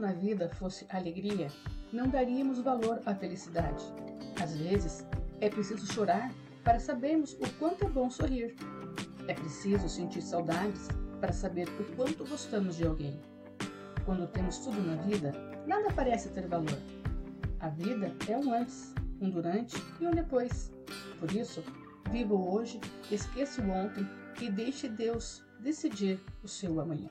Na vida fosse alegria, não daríamos valor à felicidade. Às vezes, é preciso chorar para sabermos o quanto é bom sorrir. É preciso sentir saudades para saber o quanto gostamos de alguém. Quando temos tudo na vida, nada parece ter valor. A vida é um antes, um durante e um depois. Por isso, viva o hoje, esqueça o ontem e deixe Deus decidir o seu amanhã.